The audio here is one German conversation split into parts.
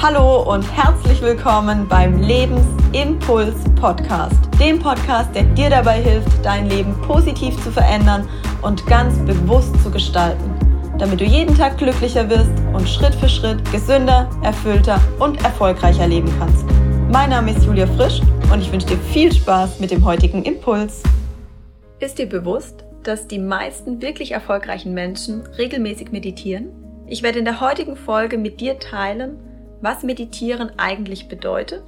Hallo und herzlich willkommen beim Lebensimpuls Podcast, dem Podcast, der dir dabei hilft, dein Leben positiv zu verändern und ganz bewusst zu gestalten, damit du jeden Tag glücklicher wirst und Schritt für Schritt gesünder, erfüllter und erfolgreicher leben kannst. Mein Name ist Julia Frisch und ich wünsche dir viel Spaß mit dem heutigen Impuls. Ist dir bewusst, dass die meisten wirklich erfolgreichen Menschen regelmäßig meditieren? Ich werde in der heutigen Folge mit dir teilen, was Meditieren eigentlich bedeutet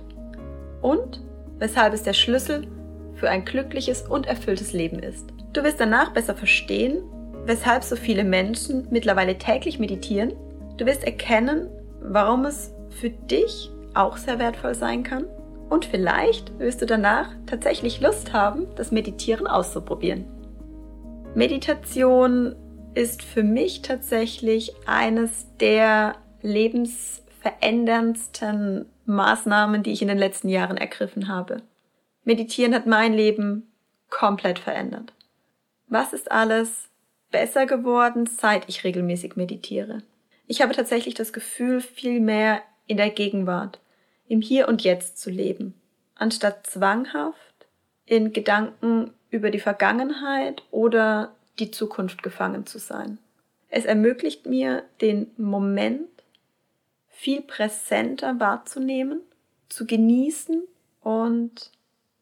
und weshalb es der Schlüssel für ein glückliches und erfülltes Leben ist. Du wirst danach besser verstehen, weshalb so viele Menschen mittlerweile täglich meditieren. Du wirst erkennen, warum es für dich auch sehr wertvoll sein kann. Und vielleicht wirst du danach tatsächlich Lust haben, das Meditieren auszuprobieren. Meditation ist für mich tatsächlich eines der Lebens veränderndsten Maßnahmen, die ich in den letzten Jahren ergriffen habe. Meditieren hat mein Leben komplett verändert. Was ist alles besser geworden, seit ich regelmäßig meditiere? Ich habe tatsächlich das Gefühl, viel mehr in der Gegenwart, im Hier und Jetzt zu leben, anstatt zwanghaft in Gedanken über die Vergangenheit oder die Zukunft gefangen zu sein. Es ermöglicht mir, den Moment viel präsenter wahrzunehmen, zu genießen und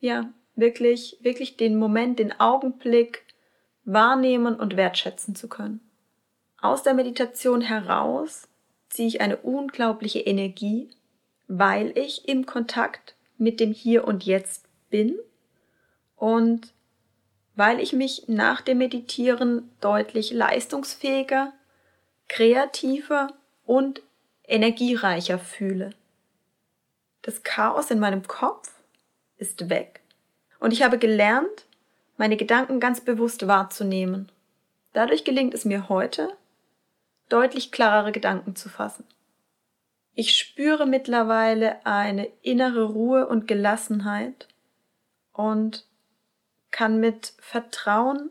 ja, wirklich, wirklich den Moment, den Augenblick wahrnehmen und wertschätzen zu können. Aus der Meditation heraus ziehe ich eine unglaubliche Energie, weil ich im Kontakt mit dem Hier und Jetzt bin und weil ich mich nach dem Meditieren deutlich leistungsfähiger, kreativer und energiereicher fühle. Das Chaos in meinem Kopf ist weg und ich habe gelernt, meine Gedanken ganz bewusst wahrzunehmen. Dadurch gelingt es mir heute, deutlich klarere Gedanken zu fassen. Ich spüre mittlerweile eine innere Ruhe und Gelassenheit und kann mit Vertrauen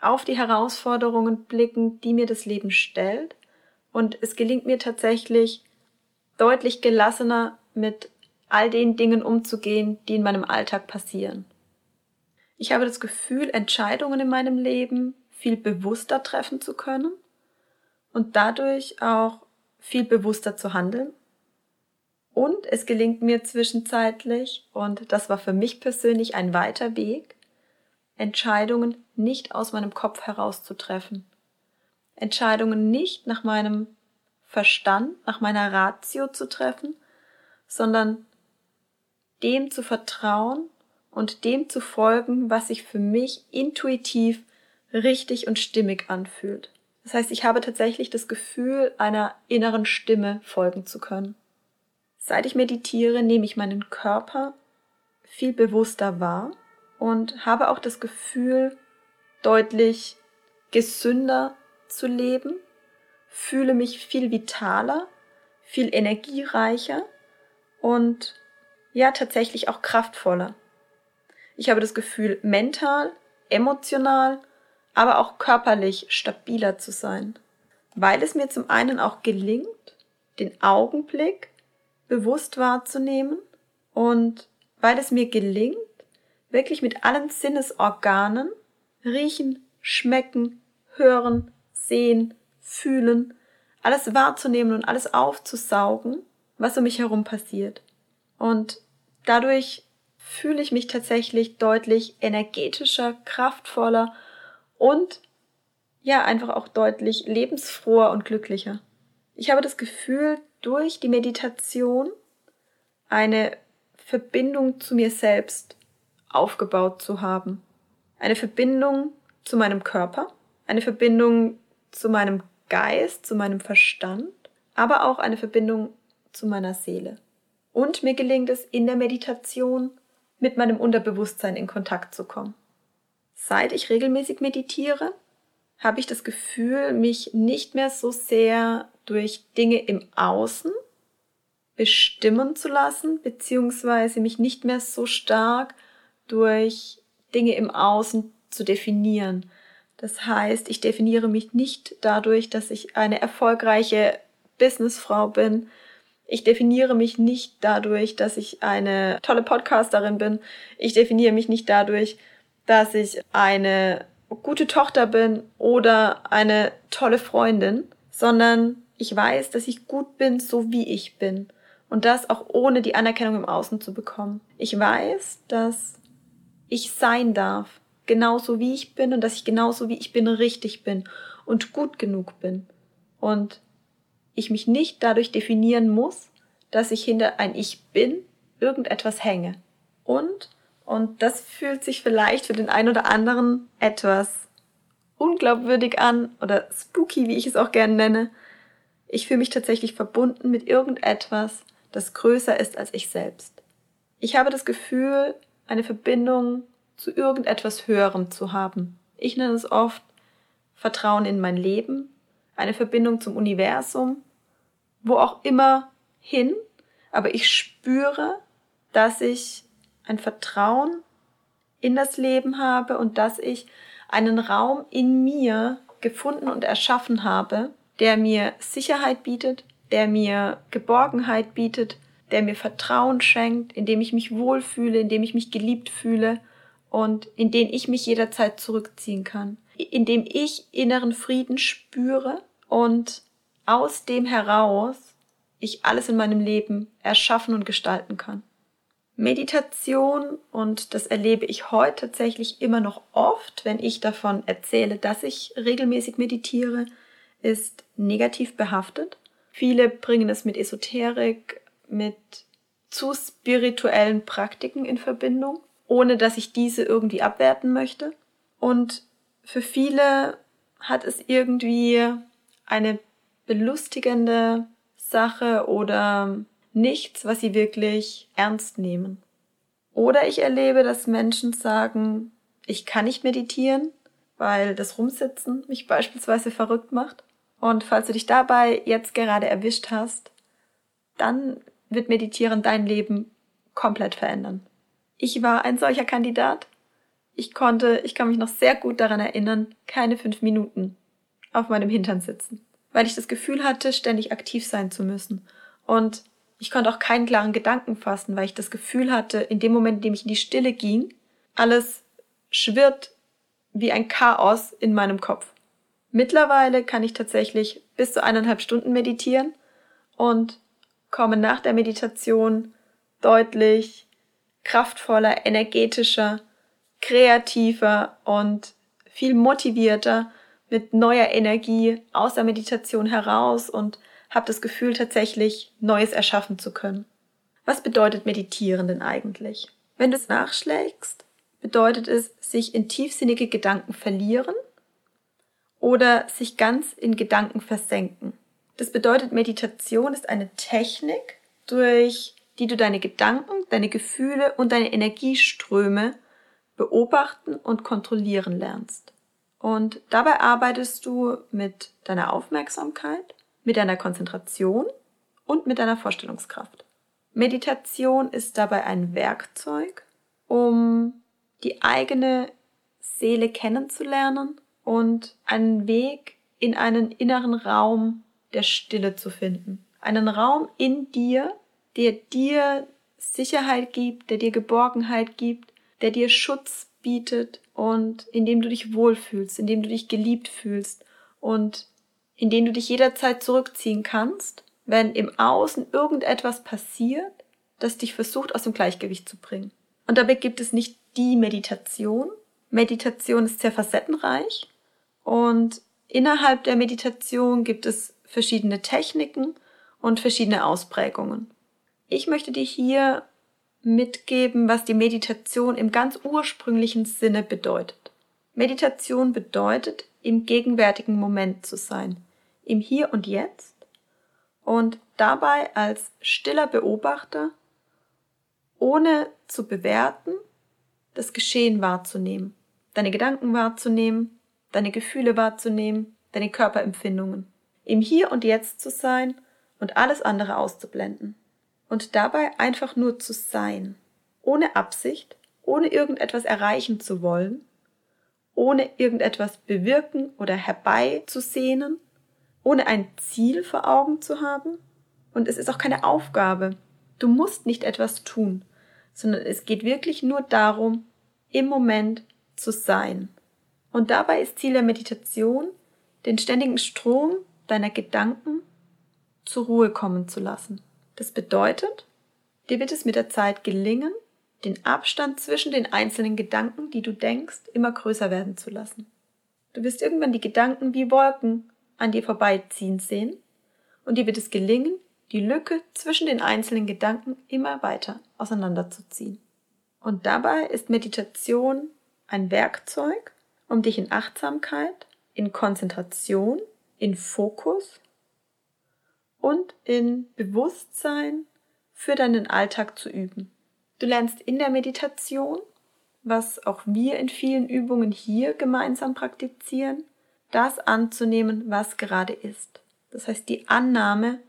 auf die Herausforderungen blicken, die mir das Leben stellt und es gelingt mir tatsächlich deutlich gelassener mit all den Dingen umzugehen, die in meinem Alltag passieren. Ich habe das Gefühl, Entscheidungen in meinem Leben viel bewusster treffen zu können und dadurch auch viel bewusster zu handeln. Und es gelingt mir zwischenzeitlich, und das war für mich persönlich ein weiter Weg, Entscheidungen nicht aus meinem Kopf heraus zu treffen, Entscheidungen nicht nach meinem Verstand, nach meiner Ratio zu treffen, sondern dem zu vertrauen und dem zu folgen, was sich für mich intuitiv richtig und stimmig anfühlt. Das heißt, ich habe tatsächlich das Gefühl, einer inneren Stimme folgen zu können. Seit ich meditiere, nehme ich meinen Körper viel bewusster wahr und habe auch das Gefühl, deutlich gesünder zu leben, fühle mich viel vitaler, viel energiereicher und ja, tatsächlich auch kraftvoller. Ich habe das Gefühl, mental, emotional, aber auch körperlich stabiler zu sein, weil es mir zum einen auch gelingt, den Augenblick bewusst wahrzunehmen und weil es mir gelingt, wirklich mit allen Sinnesorganen riechen, schmecken, hören, sehen, fühlen, alles wahrzunehmen und alles aufzusaugen, was um mich herum passiert. Und dadurch fühle ich mich tatsächlich deutlich energetischer, kraftvoller und ja, einfach auch deutlich lebensfroher und glücklicher. Ich habe das Gefühl, durch die Meditation eine Verbindung zu mir selbst aufgebaut zu haben. Eine Verbindung zu meinem Körper, eine Verbindung zu meinem Geist, zu meinem Verstand, aber auch eine Verbindung zu meiner Seele. Und mir gelingt es in der Meditation mit meinem Unterbewusstsein in Kontakt zu kommen. Seit ich regelmäßig meditiere, habe ich das Gefühl, mich nicht mehr so sehr durch Dinge im Außen bestimmen zu lassen, beziehungsweise mich nicht mehr so stark durch Dinge im Außen zu definieren. Das heißt, ich definiere mich nicht dadurch, dass ich eine erfolgreiche Businessfrau bin, Ich definiere mich nicht dadurch, dass ich eine tolle Podcasterin bin. Ich definiere mich nicht dadurch, dass ich eine gute Tochter bin oder eine tolle Freundin, sondern ich weiß, dass ich gut bin, so wie ich bin. Und das auch ohne die Anerkennung im Außen zu bekommen. Ich weiß, dass ich sein darf, genauso wie ich bin und dass ich genauso wie ich bin richtig bin und gut genug bin. Und ich mich nicht dadurch definieren muss, dass ich hinter ein Ich bin irgendetwas hänge. Und, und das fühlt sich vielleicht für den einen oder anderen etwas unglaubwürdig an oder spooky, wie ich es auch gerne nenne. Ich fühle mich tatsächlich verbunden mit irgendetwas, das größer ist als ich selbst. Ich habe das Gefühl, eine Verbindung zu irgendetwas Höherem zu haben. Ich nenne es oft Vertrauen in mein Leben, eine Verbindung zum Universum, wo auch immer hin, aber ich spüre, dass ich ein Vertrauen in das Leben habe und dass ich einen Raum in mir gefunden und erschaffen habe, der mir Sicherheit bietet, der mir Geborgenheit bietet, der mir Vertrauen schenkt, in dem ich mich wohlfühle, in dem ich mich geliebt fühle und in den ich mich jederzeit zurückziehen kann, in dem ich inneren Frieden spüre und aus dem heraus ich alles in meinem Leben erschaffen und gestalten kann. Meditation, und das erlebe ich heute tatsächlich immer noch oft, wenn ich davon erzähle, dass ich regelmäßig meditiere, ist negativ behaftet. Viele bringen es mit Esoterik, mit zu spirituellen Praktiken in Verbindung, ohne dass ich diese irgendwie abwerten möchte. Und für viele hat es irgendwie eine belustigende Sache oder nichts, was sie wirklich ernst nehmen. Oder ich erlebe, dass Menschen sagen, ich kann nicht meditieren, weil das Rumsitzen mich beispielsweise verrückt macht. Und falls du dich dabei jetzt gerade erwischt hast, dann wird Meditieren dein Leben komplett verändern. Ich war ein solcher Kandidat. Ich konnte, ich kann mich noch sehr gut daran erinnern, keine fünf Minuten auf meinem Hintern sitzen, weil ich das Gefühl hatte, ständig aktiv sein zu müssen. Und ich konnte auch keinen klaren Gedanken fassen, weil ich das Gefühl hatte, in dem Moment, in dem ich in die Stille ging, alles schwirrt wie ein Chaos in meinem Kopf. Mittlerweile kann ich tatsächlich bis zu eineinhalb Stunden meditieren und komme nach der Meditation deutlich kraftvoller, energetischer, kreativer und viel motivierter mit neuer Energie aus der Meditation heraus und habe das Gefühl tatsächlich Neues erschaffen zu können. Was bedeutet Meditieren denn eigentlich? Wenn du es nachschlägst, bedeutet es sich in tiefsinnige Gedanken verlieren oder sich ganz in Gedanken versenken. Das bedeutet, Meditation ist eine Technik, durch die du deine Gedanken, deine Gefühle und deine Energieströme beobachten und kontrollieren lernst. Und dabei arbeitest du mit deiner Aufmerksamkeit, mit deiner Konzentration und mit deiner Vorstellungskraft. Meditation ist dabei ein Werkzeug, um die eigene Seele kennenzulernen und einen Weg in einen inneren Raum der Stille zu finden. Einen Raum in dir, der dir Sicherheit gibt, der dir Geborgenheit gibt, der dir Schutz bietet und in dem du dich wohlfühlst, in dem du dich geliebt fühlst und in dem du dich jederzeit zurückziehen kannst, wenn im Außen irgendetwas passiert, das dich versucht aus dem Gleichgewicht zu bringen. Und dabei gibt es nicht die Meditation. Meditation ist sehr facettenreich und innerhalb der Meditation gibt es verschiedene Techniken und verschiedene Ausprägungen. Ich möchte dir hier mitgeben, was die Meditation im ganz ursprünglichen Sinne bedeutet. Meditation bedeutet, im gegenwärtigen Moment zu sein, im Hier und Jetzt und dabei als stiller Beobachter, ohne zu bewerten, das Geschehen wahrzunehmen, deine Gedanken wahrzunehmen, deine Gefühle wahrzunehmen, deine Körperempfindungen im Hier und Jetzt zu sein und alles andere auszublenden. Und dabei einfach nur zu sein, ohne Absicht, ohne irgendetwas erreichen zu wollen, ohne irgendetwas bewirken oder herbeizusehnen, ohne ein Ziel vor Augen zu haben Und es ist auch keine Aufgabe. Du musst nicht etwas tun, sondern es geht wirklich nur darum, im Moment zu sein. Und dabei ist Ziel der Meditation, den ständigen Strom deiner Gedanken zur Ruhe kommen zu lassen. Das bedeutet, dir wird es mit der Zeit gelingen, den Abstand zwischen den einzelnen Gedanken, die du denkst, immer größer werden zu lassen. Du wirst irgendwann die Gedanken wie Wolken an dir vorbeiziehen sehen und dir wird es gelingen, die Lücke zwischen den einzelnen Gedanken immer weiter auseinanderzuziehen. Und dabei ist Meditation ein Werkzeug, um dich in Achtsamkeit, in Konzentration, in Fokus und in Bewusstsein für deinen Alltag zu üben. Du lernst in der Meditation, was auch wir in vielen Übungen hier gemeinsam praktizieren, das anzunehmen, was gerade ist. Das heißt die Annahme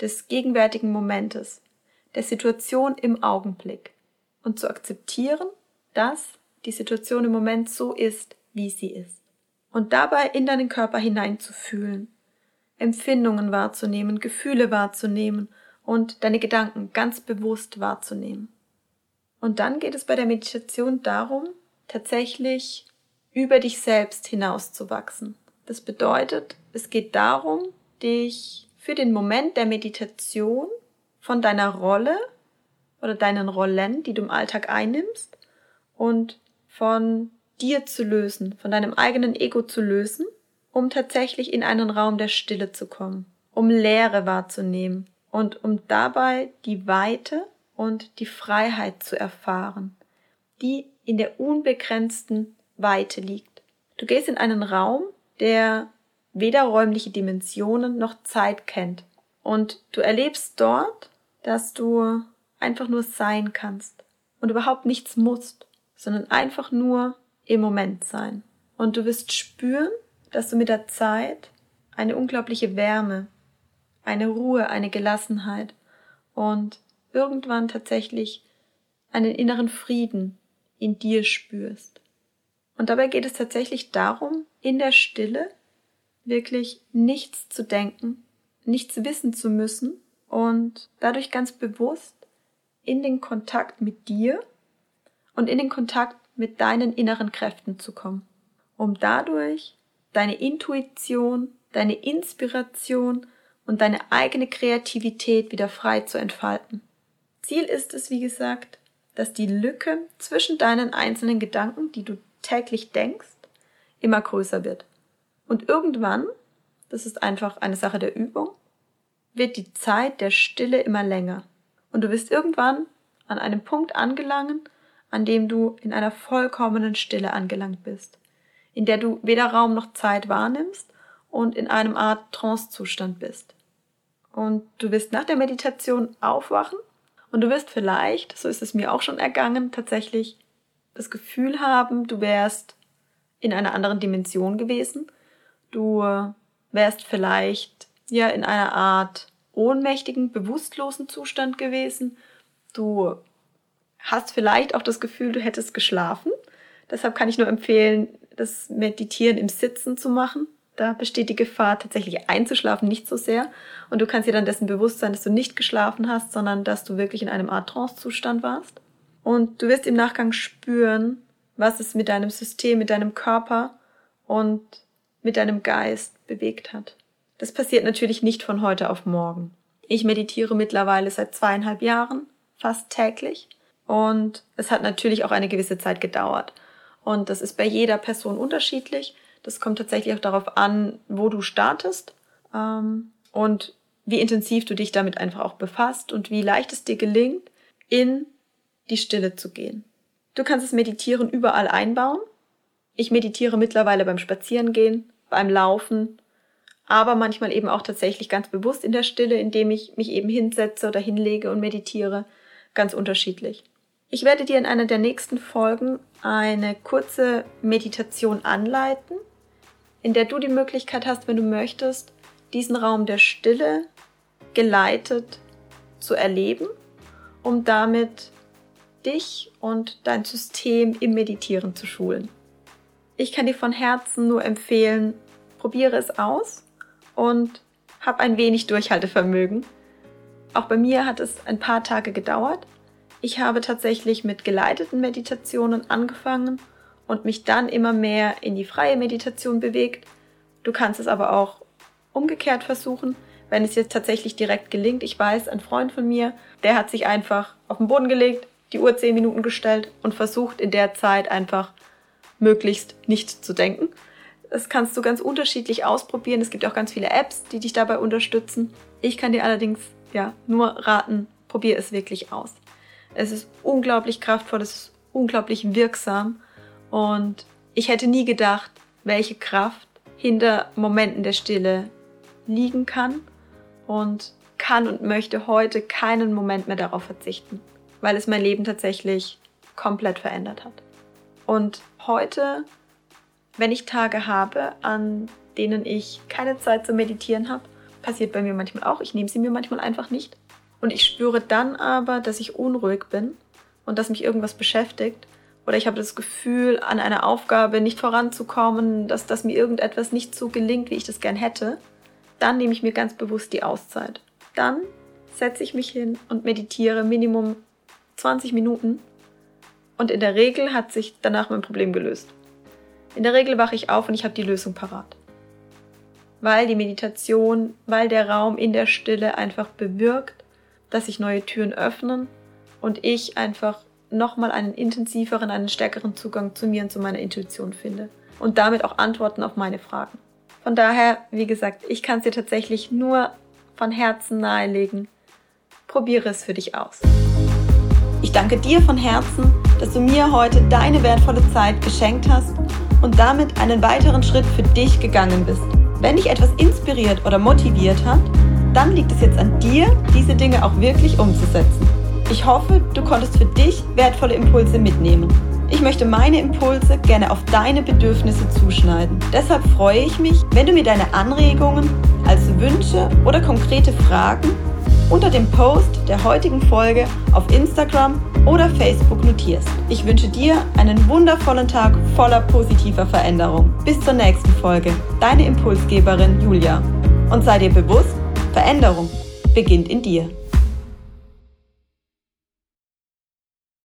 des gegenwärtigen Momentes, der Situation im Augenblick und zu akzeptieren, dass die Situation im Moment so ist, wie sie ist. Und dabei in deinen Körper hineinzufühlen, Empfindungen wahrzunehmen, Gefühle wahrzunehmen und deine Gedanken ganz bewusst wahrzunehmen. Und dann geht es bei der Meditation darum, tatsächlich über dich selbst hinauszuwachsen. Das bedeutet, es geht darum, dich für den Moment der Meditation von deiner Rolle oder deinen Rollen, die du im Alltag einnimmst, und von dir zu lösen, von deinem eigenen Ego zu lösen, um tatsächlich in einen Raum der Stille zu kommen, um Leere wahrzunehmen und um dabei die Weite und die Freiheit zu erfahren, die in der unbegrenzten Weite liegt. Du gehst in einen Raum, der weder räumliche Dimensionen noch Zeit kennt. Und du erlebst dort, dass du einfach nur sein kannst und überhaupt nichts musst, sondern einfach nur im Moment sein. Und du wirst spüren, dass du mit der Zeit eine unglaubliche Wärme, eine Ruhe, eine Gelassenheit und irgendwann tatsächlich einen inneren Frieden in dir spürst. Und dabei geht es tatsächlich darum, in der Stille wirklich nichts zu denken, nichts wissen zu müssen und dadurch ganz bewusst in den Kontakt mit dir und in den Kontakt mit deinen inneren Kräften zu kommen, um dadurch deine Intuition, deine Inspiration und deine eigene Kreativität wieder frei zu entfalten. Ziel ist es, wie gesagt, dass die Lücke zwischen deinen einzelnen Gedanken, die du täglich denkst, immer größer wird. Und irgendwann, das ist einfach eine Sache der Übung, wird die Zeit der Stille immer länger. Und du wirst irgendwann an einem Punkt angelangen, an dem du in einer vollkommenen Stille angelangt bist, in der du weder Raum noch Zeit wahrnimmst und in einem Art Trancezustand bist. Und du wirst nach der Meditation aufwachen und du wirst vielleicht, so ist es mir auch schon ergangen, tatsächlich das Gefühl haben, du wärst in einer anderen Dimension gewesen Du wärst vielleicht ja in einer Art ohnmächtigen, bewusstlosen Zustand gewesen. Du hast vielleicht auch das Gefühl, du hättest geschlafen. Deshalb kann ich nur empfehlen, das Meditieren im Sitzen zu machen. Da besteht die Gefahr, tatsächlich einzuschlafen, nicht so sehr. Und du kannst dir dann dessen bewusst sein, dass du nicht geschlafen hast, sondern dass du wirklich in einem Art Trance-Zustand warst. Und du wirst im Nachgang spüren, was es mit deinem System, mit deinem Körper und mit deinem Geist bewegt hat. Das passiert natürlich nicht von heute auf morgen. Ich meditiere mittlerweile seit zweieinhalb Jahren, fast täglich. Und es hat natürlich auch eine gewisse Zeit gedauert. Und das ist bei jeder Person unterschiedlich. Das kommt tatsächlich auch darauf an, wo du startest ähm, und wie intensiv du dich damit einfach auch befasst und wie leicht es dir gelingt, in die Stille zu gehen. Du kannst das Meditieren überall einbauen. Ich meditiere mittlerweile beim Spazierengehen, beim Laufen, aber manchmal eben auch tatsächlich ganz bewusst in der Stille, indem ich mich eben hinsetze oder hinlege und meditiere, ganz unterschiedlich. Ich werde dir in einer der nächsten Folgen eine kurze Meditation anleiten, in der du die Möglichkeit hast, wenn du möchtest, diesen Raum der Stille geleitet zu erleben, um damit dich und dein System im Meditieren zu schulen. Ich kann dir von Herzen nur empfehlen, probiere es aus und hab ein wenig Durchhaltevermögen. Auch bei mir hat es ein paar Tage gedauert. Ich habe tatsächlich mit geleiteten Meditationen angefangen und mich dann immer mehr in die freie Meditation bewegt. Du kannst es aber auch umgekehrt versuchen, wenn es jetzt tatsächlich direkt gelingt. Ich weiß, ein Freund von mir, der hat sich einfach auf den Boden gelegt, die Uhr zehn Minuten gestellt und versucht in der Zeit einfach möglichst nicht zu denken. Das kannst du ganz unterschiedlich ausprobieren. Es gibt auch ganz viele Apps, die dich dabei unterstützen. Ich kann dir allerdings ja nur raten, probier es wirklich aus. Es ist unglaublich kraftvoll, es ist unglaublich wirksam und ich hätte nie gedacht, welche Kraft hinter Momenten der Stille liegen kann und kann und möchte heute keinen Moment mehr darauf verzichten, weil es mein Leben tatsächlich komplett verändert hat. Und heute, wenn ich Tage habe, an denen ich keine Zeit zu meditieren habe, passiert bei mir manchmal auch, ich nehme sie mir manchmal einfach nicht. Und ich spüre dann aber, dass ich unruhig bin und dass mich irgendwas beschäftigt. Oder ich habe das Gefühl, an einer Aufgabe nicht voranzukommen, dass, dass mir irgendetwas nicht so gelingt, wie ich das gern hätte dann nehme ich mir ganz bewusst die Auszeit. Dann setze ich mich hin und meditiere Minimum 20 Minuten und in der Regel hat sich danach mein Problem gelöst. In der Regel wache ich auf und ich habe die Lösung parat. Weil die Meditation, weil der Raum in der Stille einfach bewirkt, dass sich neue Türen öffnen und ich einfach nochmal einen intensiveren, einen stärkeren Zugang zu mir und zu meiner Intuition finde und damit auch Antworten auf meine Fragen. Von daher, wie gesagt, ich kann es dir tatsächlich nur von Herzen nahelegen. Probiere es für dich aus. Ich danke dir von Herzen, dass du mir heute deine wertvolle Zeit geschenkt hast und damit einen weiteren Schritt für dich gegangen bist. Wenn dich etwas inspiriert oder motiviert hat, dann liegt es jetzt an dir, diese Dinge auch wirklich umzusetzen. Ich hoffe, du konntest für dich wertvolle Impulse mitnehmen. Ich möchte meine Impulse gerne auf deine Bedürfnisse zuschneiden. Deshalb freue ich mich, wenn du mir deine Anregungen als Wünsche oder konkrete Fragen unter dem Post der heutigen Folge auf Instagram oder Facebook notierst. Ich wünsche dir einen wundervollen Tag voller positiver Veränderung. Bis zur nächsten Folge. Deine Impulsgeberin Julia. Und sei dir bewusst, Veränderung beginnt in dir.